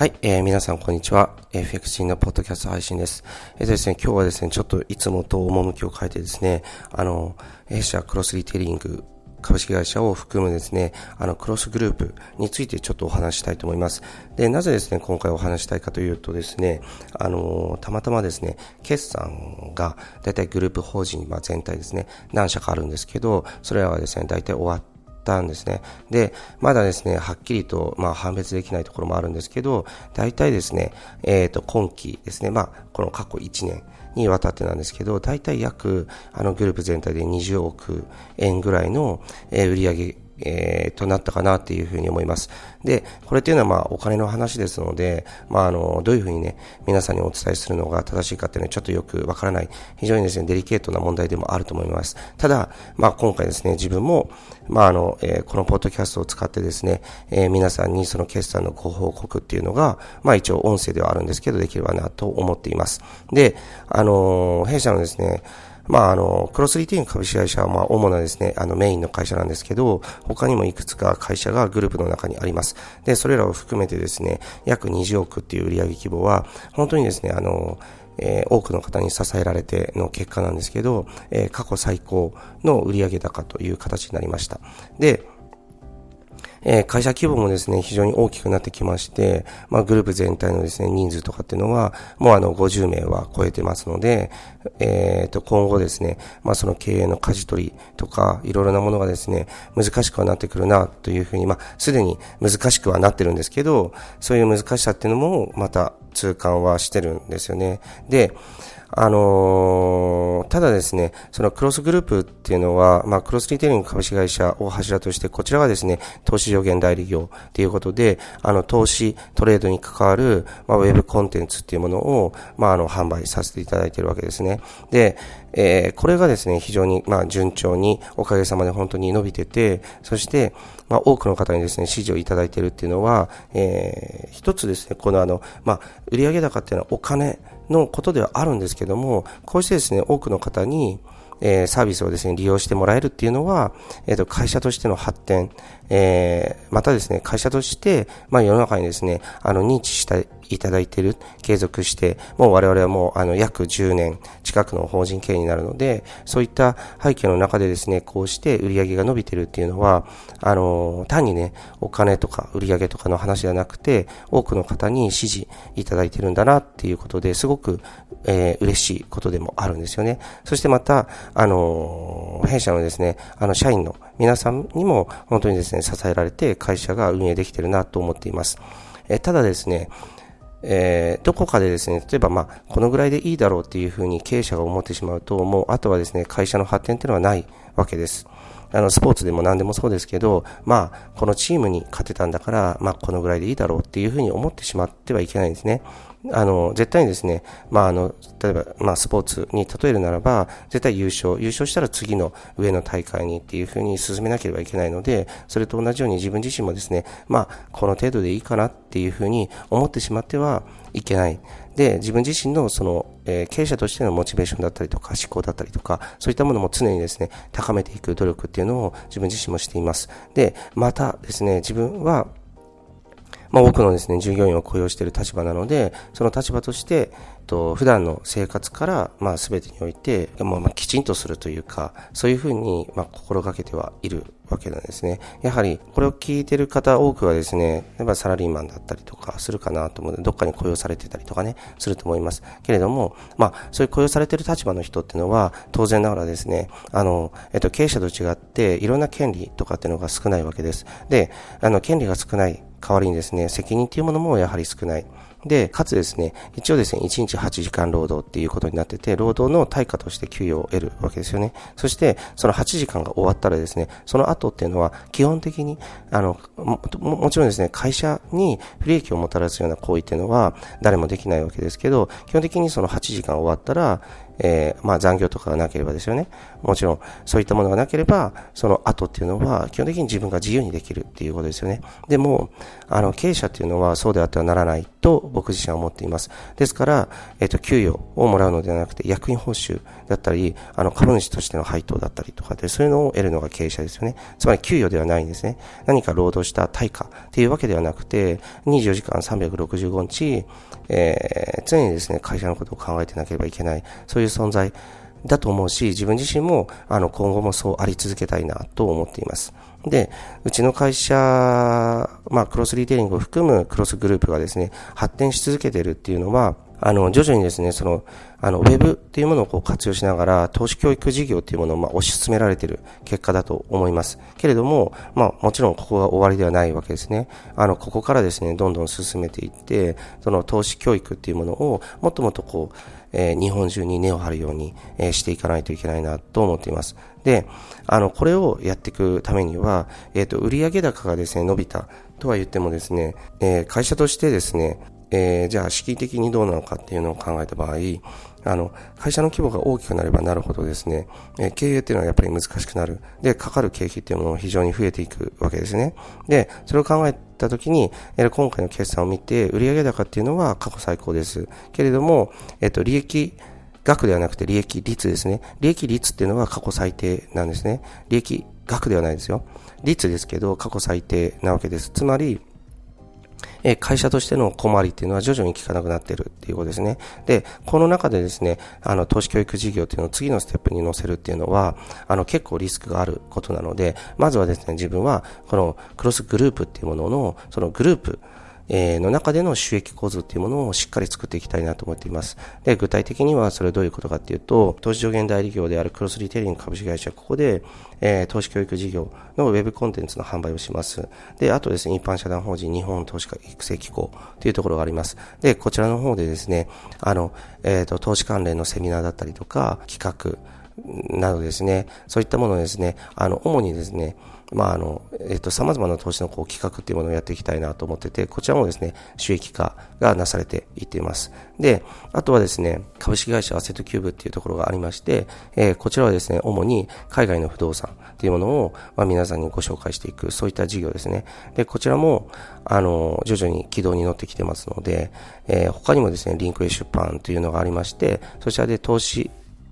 はい、えー、皆さんこんにちは。FX 人のポッドキャスト配信です。えっ、とですね、今日はですね、ちょっといつもと趣を変えてですね、あの、弊社クロスリテイリング株式会社を含むですね、あの、クロスグループについてちょっとお話したいと思います。で、なぜですね、今回お話したいかというとですね、あの、たまたまですね、決算が、だいたいグループ法人、まあ、全体ですね、何社かあるんですけど、それらはですね、だいたい終わって、たんですね。で、まだですね、はっきりと、まあ、判別できないところもあるんですけど、大体ですね、えっ、ー、と、今期ですね、まあ、この過去1年にわたってなんですけど、大体約、あの、グループ全体で20億円ぐらいの、えー、売上えー、となったかなっていうふうに思います。で、これっていうのはまあお金の話ですので、まああの、どういうふうにね、皆さんにお伝えするのが正しいかっていうのはちょっとよくわからない、非常にですね、デリケートな問題でもあると思います。ただ、まあ今回ですね、自分も、まああの、えー、このポッドキャストを使ってですね、えー、皆さんにその決算のご報告っていうのが、まあ一応音声ではあるんですけど、できればなと思っています。で、あの、弊社のですね、まあ、あの、クロスリティン株式会社は、まあ、主なですね、あの、メインの会社なんですけど、他にもいくつか会社がグループの中にあります。で、それらを含めてですね、約20億っていう売上規模は、本当にですね、あの、えー、多くの方に支えられての結果なんですけど、えー、過去最高の売上高という形になりました。で、えー、会社規模もですね、非常に大きくなってきまして、まあ、グループ全体のですね、人数とかっていうのは、もうあの、50名は超えてますので、えっ、ー、と、今後ですね、まあ、その経営の舵取りとか、いろいろなものがですね、難しくはなってくるな、というふうに、まあ、すでに難しくはなってるんですけど、そういう難しさっていうのも、また、痛感はしてるんですよね。で、あのー、ただですね、そのクロスグループっていうのは、まあ、クロスリテイリング株式会社を柱として、こちらはですね、投資助言代理業ということで、あの、投資、トレードに関わる、まあ、ウェブコンテンツっていうものを、まあ、あの、販売させていただいているわけですね。で、えー、これがですね、非常に、まあ、順調に、おかげさまで本当に伸びてて、そして、まあ、多くの方にですね、支持をいただいているっていうのは、えー、一つですね、このあの、まあ、売上高っていうのはお金のことではあるんですけども、こうしてですね、多くの方に、えー、サービスをですね、利用してもらえるっていうのは、えっ、ー、と、会社としての発展、えー、またですね、会社として、まあ世の中にですね、あの、認知したいいただいている、継続して、もう我々はもう、あの、約10年近くの法人経営になるので、そういった背景の中でですね、こうして売り上げが伸びているっていうのは、あの、単にね、お金とか売り上げとかの話ではなくて、多くの方に支持いただいてるんだなっていうことで、すごく、えー、嬉しいことでもあるんですよね。そしてまた、あの、弊社のですね、あの、社員の皆さんにも本当にですね、支えられて会社が運営できてるなと思っています。えただですね、えー、どこかでですね、例えばまあ、このぐらいでいいだろうっていうふうに経営者が思ってしまうと、もうあとはですね、会社の発展っていうのはないわけです。あの、スポーツでも何でもそうですけど、まあ、このチームに勝てたんだから、まあ、このぐらいでいいだろうっていうふうに思ってしまってはいけないんですね。あの、絶対にですね、まあ、あの、例えば、まあ、スポーツに例えるならば、絶対優勝、優勝したら次の上の大会にっていうふうに進めなければいけないので、それと同じように自分自身もですね、まあ、この程度でいいかなっていうふうに思ってしまってはいけない。で、自分自身のその、えー、経営者としてのモチベーションだったりとか、思考だったりとか、そういったものも常にですね、高めていく努力っていうのを自分自身もしています。で、またですね、自分は、まあ、多くのですね、従業員を雇用している立場なので、その立場として、と、普段の生活から、まあ、すべてにおいて、まあ、きちんとするというか、そういうふうに、まあ、心がけてはいるわけなんですね。やはり、これを聞いてる方多くはですね、やっぱサラリーマンだったりとかするかなと思うので、どっかに雇用されてたりとかね、すると思います。けれども、まあ、そういう雇用されてる立場の人っていうのは、当然ながらですね、あの、えっと、経営者と違って、いろんな権利とかっていうのが少ないわけです。で、あの、権利が少ない代わりにですね、責任っていうものもやはり少ない。で、かつですね、一応ですね、1日8時間労働っていうことになってて、労働の対価として給与を得るわけですよね。そして、その8時間が終わったらですね、その後っていうのは、基本的に、あの、も、もちろんですね、会社に不利益をもたらすような行為っていうのは、誰もできないわけですけど、基本的にその8時間終わったら、えー、まあ残業とかがなければですよね。もちろん、そういったものがなければ、その後っていうのは、基本的に自分が自由にできるっていうことですよね。でも、あの、経営者っていうのはそうであってはならないと僕自身は思っています。ですから、えっ、ー、と、給与をもらうのではなくて、役員報酬だったり、あの、株主としての配当だったりとかで、そういうのを得るのが経営者ですよね。つまり、給与ではないんですね。何か労働した対価っていうわけではなくて、24時間365日、えー、常にですね、会社のことを考えてなければいけない、そういう存在だと思うし、自分自身も、あの、今後もそうあり続けたいなと思っています。で、うちの会社、まあ、クロスリテイリングを含むクロスグループがですね、発展し続けているっていうのは、あの、徐々にですね、その、あの、ウェブっていうものをこう活用しながら、投資教育事業っていうものをまあ推し進められている結果だと思います。けれども、まあ、もちろんここが終わりではないわけですね。あの、ここからですね、どんどん進めていって、その投資教育っていうものを、もっともっとこう、えー、日本中に根を張るように、えー、していかないといけないなと思っています。で、あの、これをやっていくためには、えっ、ー、と、売上高がですね、伸びたとは言ってもですね、えー、会社としてですね、えー、じゃあ、資金的にどうなのかっていうのを考えた場合、あの、会社の規模が大きくなればなるほどですね、えー、経営っていうのはやっぱり難しくなる。で、かかる経費っていうものも非常に増えていくわけですね。で、それを考えたときに、えー、今回の決算を見て、売上高っていうのは過去最高です。けれども、えっ、と、利益、額ではなくて利益率ですね。利益率っていうのは過去最低なんですね。利益額ではないですよ。率ですけど過去最低なわけです。つまり、え会社としての困りっていうのは徐々に効かなくなってるっていうことですね。で、この中でですね、あの、投資教育事業っていうのを次のステップに乗せるっていうのは、あの、結構リスクがあることなので、まずはですね、自分は、このクロスグループっていうものの、そのグループ、えー、の中での収益構図っていうものをしっかり作っていきたいなと思っています。で、具体的にはそれどういうことかっていうと、投資助言代理業であるクロスリテイリング株式会社、ここで、えー、投資教育事業のウェブコンテンツの販売をします。で、あとですね、一般社団法人日本投資家育成機構というところがあります。で、こちらの方でですね、あの、えっ、ー、と、投資関連のセミナーだったりとか、企画などですね、そういったものをですね、あの、主にですね、まあ、あの、えっと、様々な投資のこう企画っていうものをやっていきたいなと思ってて、こちらもですね、収益化がなされていっています。で、あとはですね、株式会社アセットキューブっていうところがありまして、えー、こちらはですね、主に海外の不動産っていうものを、まあ、皆さんにご紹介していく、そういった事業ですね。で、こちらも、あの、徐々に軌道に乗ってきてますので、えー、他にもですね、リンクエ出版というのがありまして、そちらで投資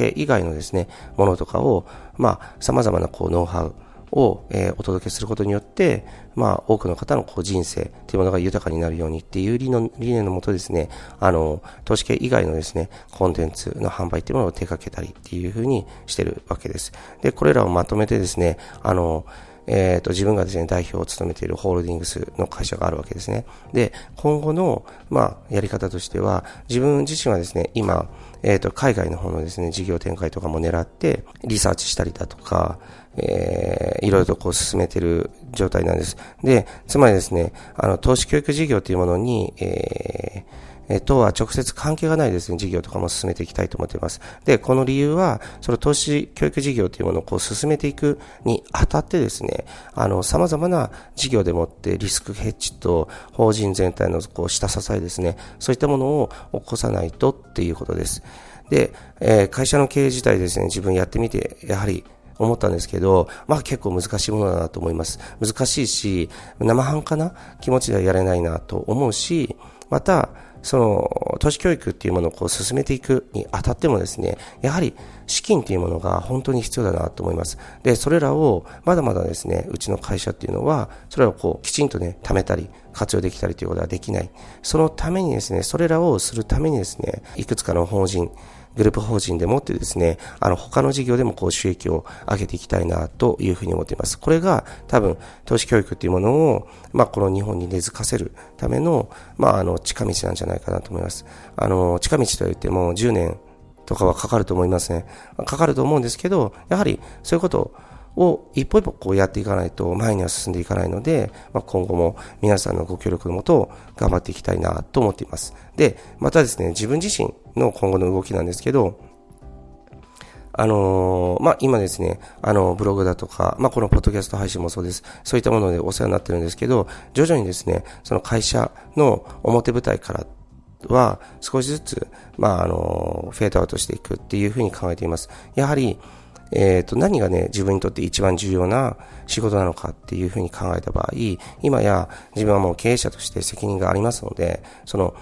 系以外のですね、ものとかを、まあ、様々なこう、ノウハウ、を、えー、お届けすることによって、まあ、多くの方のこう人生というものが豊かになるようにっていう理の理念のもとですね、あの、投資系以外のですね、コンテンツの販売っていうものを手掛けたりっていうふうにしてるわけです。で、これらをまとめてですね、あの、えっ、ー、と、自分がですね、代表を務めているホールディングスの会社があるわけですね。で、今後の、まあ、やり方としては、自分自身はですね、今、えっ、ー、と、海外の方のですね、事業展開とかも狙って、リサーチしたりだとか、えー、いろいろとこう進めてる状態なんです。で、つまりですね、あの、投資教育事業というものに、えー、えとは直接関係がないですね、事業とかも進めていきたいと思っています。で、この理由は、その投資教育事業というものをこう進めていくにあたってですね、あの、様々な事業でもってリスクヘッジと法人全体のこう下支えですね、そういったものを起こさないとっていうことです。で、えー、会社の経営自体ですね、自分やってみて、やはり思ったんですけど、まあ結構難しいものだなと思います。難しいし、生半可な気持ちではやれないなと思うし、また、その、都市教育っていうものをこう進めていくにあたってもですね、やはり資金というものが本当に必要だなと思います。で、それらをまだまだですね、うちの会社っていうのは、それをこうきちんとね、貯めたり、活用できたりということはできない。そのためにですね、それらをするためにですね、いくつかの法人、グループ法人でもってですね、あの、他の事業でもこう収益を上げていきたいなというふうに思っています。これが多分、投資教育っていうものを、まあ、この日本に根付かせるための、まあ、あの、近道なんじゃないかなと思います。あの、近道といっても10年とかはかかると思いますね。かかると思うんですけど、やはりそういうことをを一歩一歩こうやっていかないと前には進んでいかないので、まあ、今後も皆さんのご協力のもと頑張っていきたいなと思っています。で、またですね、自分自身の今後の動きなんですけど、あのー、まあ、今ですね、あの、ブログだとか、まあ、このポッドキャスト配信もそうです。そういったものでお世話になってるんですけど、徐々にですね、その会社の表舞台からは少しずつ、まあ、あの、フェードアウトしていくっていうふうに考えています。やはり、えっ、ー、と、何がね、自分にとって一番重要な仕事なのかっていうふうに考えた場合、今や自分はもう経営者として責任がありますので、その、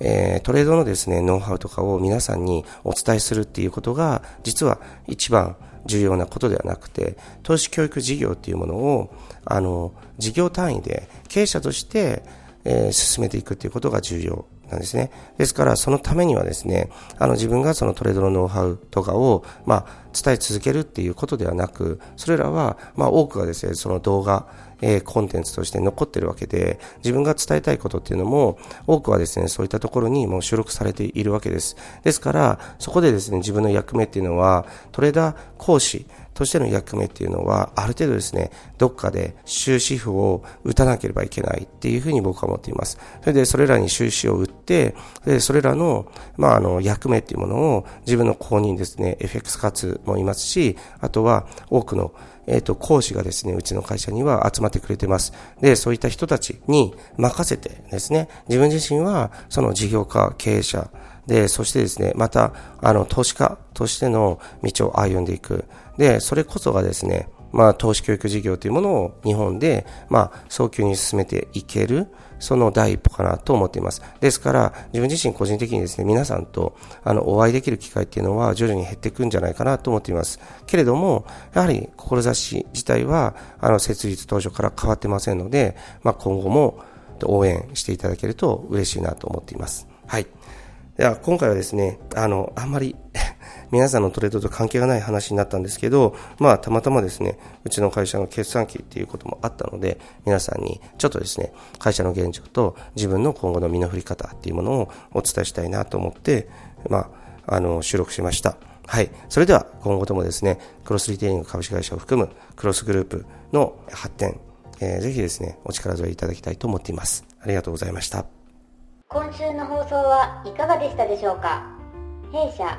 えー、トレードのですね、ノウハウとかを皆さんにお伝えするっていうことが、実は一番重要なことではなくて、投資教育事業っていうものを、あの、事業単位で経営者として、えー、進めていくっていうことが重要。なんですね。ですから、そのためにはですね、あの自分がそのトレードのノウハウとかを、まあ、伝え続けるっていうことではなく、それらは、まあ、多くがですね、その動画、えー、コンテンツとして残ってるわけで、自分が伝えたいことっていうのも、多くはですね、そういったところにもう収録されているわけです。ですから、そこでですね、自分の役目っていうのは、トレーダー講師、としての役目っていうのは、ある程度ですね、どっかで終止符を打たなければいけないっていうふうに僕は思っています。それで、それらに終止を打って、で、それらの、まあ、あの、役目っていうものを自分の公認ですね、FX 活もいますし、あとは多くのえっ、ー、と、講師がですね、うちの会社には集まってくれてます。で、そういった人たちに任せてですね、自分自身はその事業家、経営者、で、そしてですね、また、あの、投資家としての道を歩んでいく。で、それこそがですね、まあ、投資教育事業というものを日本で、まあ、早急に進めていける、その第一歩かなと思っています。ですから、自分自身個人的にですね、皆さんと、あの、お会いできる機会っていうのは徐々に減っていくんじゃないかなと思っています。けれども、やはり、志自体は、あの、設立当初から変わってませんので、まあ、今後も応援していただけると嬉しいなと思っています。はい。では、今回はですね、あの、あんまり皆さんのトレードと関係がない話になったんですけど、まあ、たまたまですね、うちの会社の決算期っていうこともあったので、皆さんにちょっとですね、会社の現状と自分の今後の身の振り方っていうものをお伝えしたいなと思って、まあ、あの、収録しました。はい。それでは、今後ともですね、クロスリテイリング株式会社を含むクロスグループの発展、えー、ぜひですね、お力添えいただきたいと思っています。ありがとうございました。今週の放送はいかがでしたでしょうか？弊社